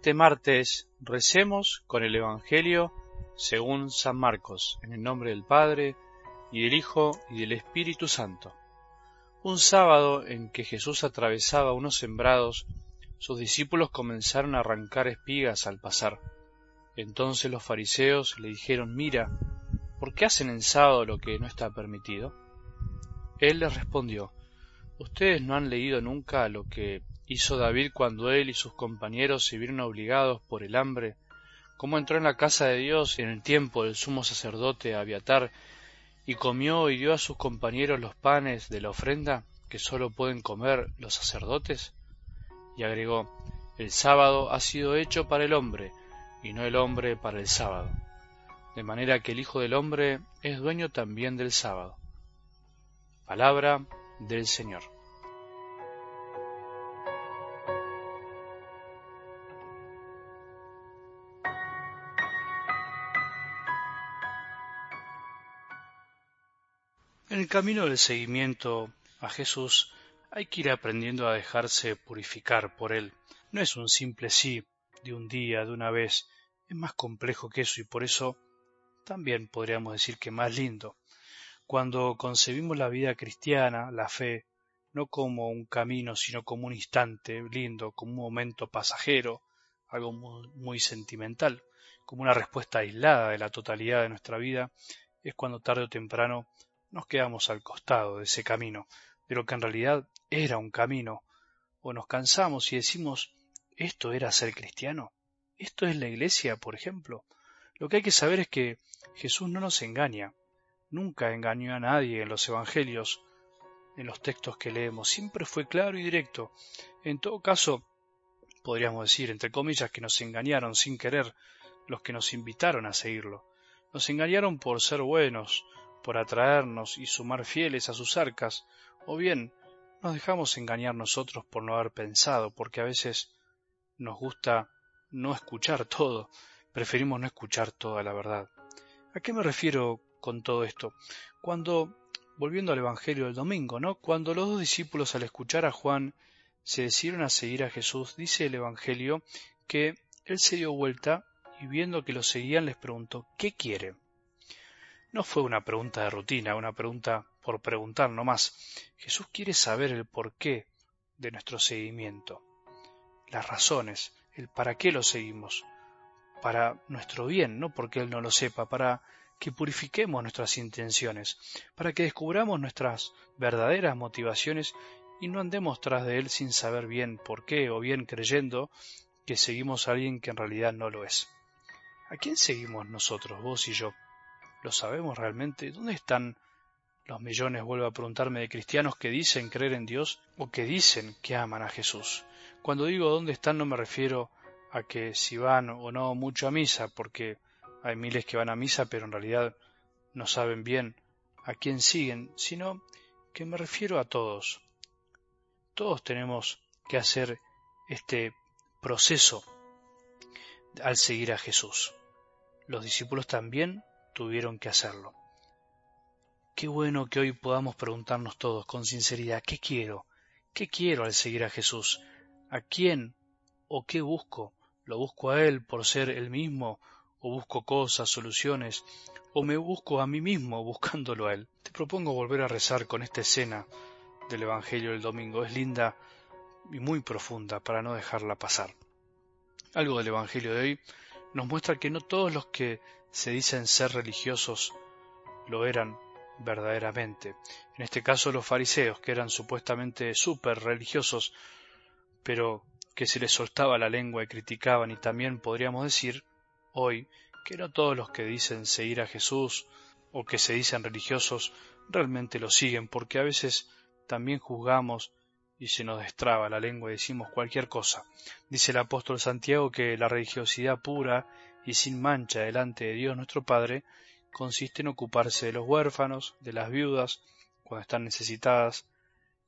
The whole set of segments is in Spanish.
este martes recemos con el Evangelio según San Marcos, en el nombre del Padre, y del Hijo, y del Espíritu Santo. Un sábado en que Jesús atravesaba unos sembrados, sus discípulos comenzaron a arrancar espigas al pasar. Entonces los fariseos le dijeron, mira, ¿por qué hacen en sábado lo que no está permitido? Él les respondió, Ustedes no han leído nunca lo que hizo David cuando él y sus compañeros se vieron obligados por el hambre, cómo entró en la casa de Dios en el tiempo del sumo sacerdote Abiatar y comió y dio a sus compañeros los panes de la ofrenda que sólo pueden comer los sacerdotes? Y agregó, el sábado ha sido hecho para el hombre, y no el hombre para el sábado. De manera que el Hijo del Hombre es dueño también del sábado. Palabra del Señor. En el camino del seguimiento a Jesús hay que ir aprendiendo a dejarse purificar por Él. No es un simple sí de un día, de una vez, es más complejo que eso y por eso también podríamos decir que más lindo. Cuando concebimos la vida cristiana, la fe, no como un camino, sino como un instante lindo, como un momento pasajero, algo muy, sentimental, como una respuesta aislada de la totalidad de nuestra vida, es cuando tarde o temprano nos quedamos al costado de ese camino, de lo que en realidad era un camino, o nos cansamos y decimos ¿esto era ser cristiano? ¿Esto es la iglesia, por ejemplo? Lo que hay que saber es que Jesús no nos engaña, Nunca engañó a nadie en los Evangelios, en los textos que leemos. Siempre fue claro y directo. En todo caso, podríamos decir, entre comillas, que nos engañaron sin querer los que nos invitaron a seguirlo. Nos engañaron por ser buenos, por atraernos y sumar fieles a sus arcas, o bien nos dejamos engañar nosotros por no haber pensado, porque a veces nos gusta no escuchar todo, preferimos no escuchar toda la verdad. ¿A qué me refiero con todo esto? Cuando, volviendo al Evangelio del domingo, ¿no? Cuando los dos discípulos al escuchar a Juan se decidieron a seguir a Jesús, dice el Evangelio que él se dio vuelta y viendo que lo seguían les preguntó ¿qué quiere? No fue una pregunta de rutina, una pregunta por preguntar nomás. Jesús quiere saber el porqué de nuestro seguimiento, las razones, el para qué lo seguimos, para nuestro bien, no porque Él no lo sepa, para que purifiquemos nuestras intenciones, para que descubramos nuestras verdaderas motivaciones y no andemos tras de Él sin saber bien por qué o bien creyendo que seguimos a alguien que en realidad no lo es. ¿A quién seguimos nosotros, vos y yo? ¿Lo sabemos realmente? ¿Dónde están los millones, vuelvo a preguntarme, de cristianos que dicen creer en Dios o que dicen que aman a Jesús? Cuando digo dónde están no me refiero a que si van o no mucho a misa, porque hay miles que van a misa pero en realidad no saben bien a quién siguen, sino que me refiero a todos. Todos tenemos que hacer este proceso al seguir a Jesús. Los discípulos también tuvieron que hacerlo. Qué bueno que hoy podamos preguntarnos todos con sinceridad, ¿qué quiero? ¿Qué quiero al seguir a Jesús? ¿A quién o qué busco? ¿Lo busco a Él por ser Él mismo o busco cosas, soluciones, o me busco a mí mismo buscándolo a Él. Te propongo volver a rezar con esta escena del Evangelio del domingo. Es linda y muy profunda para no dejarla pasar. Algo del Evangelio de hoy nos muestra que no todos los que se dicen ser religiosos lo eran verdaderamente. En este caso los fariseos, que eran supuestamente súper religiosos, pero que se les soltaba la lengua y criticaban y también podríamos decir hoy que no todos los que dicen seguir a Jesús o que se dicen religiosos realmente lo siguen, porque a veces también juzgamos y se nos destraba la lengua y decimos cualquier cosa. Dice el apóstol Santiago que la religiosidad pura y sin mancha delante de Dios nuestro Padre consiste en ocuparse de los huérfanos, de las viudas, cuando están necesitadas,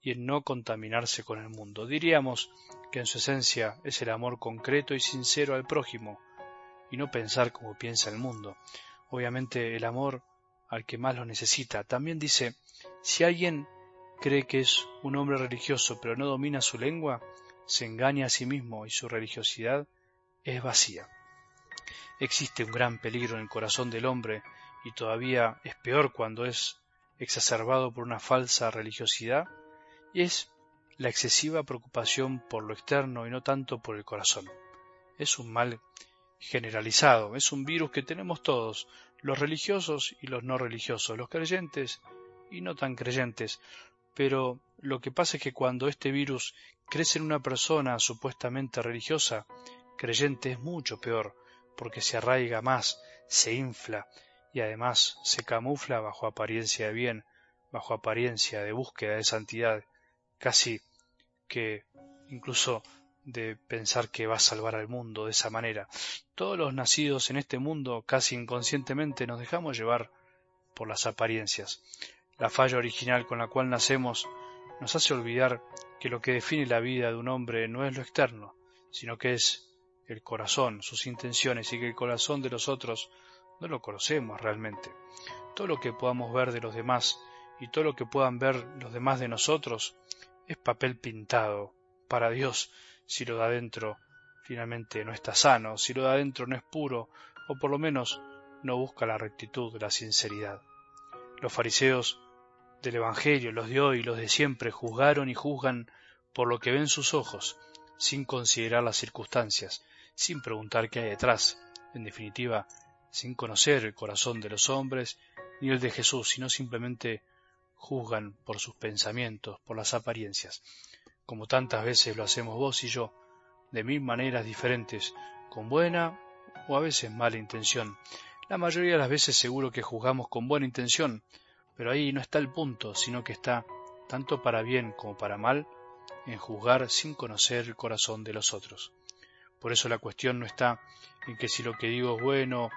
y en no contaminarse con el mundo. Diríamos que en su esencia es el amor concreto y sincero al prójimo, y no pensar como piensa el mundo. Obviamente el amor al que más lo necesita. También dice, si alguien cree que es un hombre religioso pero no domina su lengua, se engaña a sí mismo y su religiosidad es vacía. Existe un gran peligro en el corazón del hombre y todavía es peor cuando es exacerbado por una falsa religiosidad y es la excesiva preocupación por lo externo y no tanto por el corazón. Es un mal generalizado, es un virus que tenemos todos, los religiosos y los no religiosos, los creyentes y no tan creyentes, pero lo que pasa es que cuando este virus crece en una persona supuestamente religiosa, creyente es mucho peor, porque se arraiga más, se infla y además se camufla bajo apariencia de bien, bajo apariencia de búsqueda de santidad, casi que incluso de pensar que va a salvar al mundo de esa manera. Todos los nacidos en este mundo casi inconscientemente nos dejamos llevar por las apariencias. La falla original con la cual nacemos nos hace olvidar que lo que define la vida de un hombre no es lo externo, sino que es el corazón, sus intenciones y que el corazón de los otros no lo conocemos realmente. Todo lo que podamos ver de los demás y todo lo que puedan ver los demás de nosotros es papel pintado para Dios si lo de adentro finalmente no está sano, si lo de adentro no es puro o por lo menos no busca la rectitud, la sinceridad. Los fariseos del Evangelio, los de hoy y los de siempre, juzgaron y juzgan por lo que ven sus ojos, sin considerar las circunstancias, sin preguntar qué hay detrás, en definitiva, sin conocer el corazón de los hombres ni el de Jesús, sino simplemente juzgan por sus pensamientos, por las apariencias, como tantas veces lo hacemos vos y yo, de mil maneras diferentes, con buena o a veces mala intención. La mayoría de las veces seguro que juzgamos con buena intención, pero ahí no está el punto, sino que está, tanto para bien como para mal, en juzgar sin conocer el corazón de los otros. Por eso la cuestión no está en que si lo que digo es bueno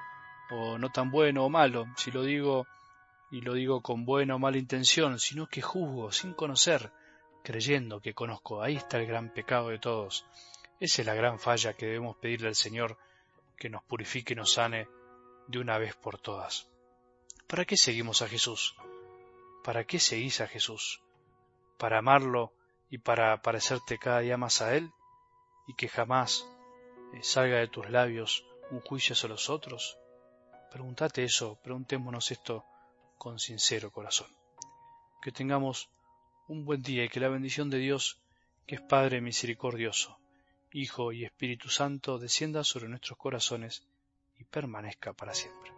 o no tan bueno o malo, si lo digo y lo digo con buena o mala intención, sino que juzgo sin conocer, creyendo que conozco. Ahí está el gran pecado de todos. Esa es la gran falla que debemos pedirle al Señor que nos purifique y nos sane de una vez por todas. ¿Para qué seguimos a Jesús? ¿Para qué seguís a Jesús? ¿Para amarlo y para parecerte cada día más a Él? ¿Y que jamás eh, salga de tus labios un juicio hacia los otros? Pregúntate eso, preguntémonos esto con sincero corazón. Que tengamos un buen día y que la bendición de Dios, que es Padre misericordioso, Hijo y Espíritu Santo, descienda sobre nuestros corazones permanezca para siempre.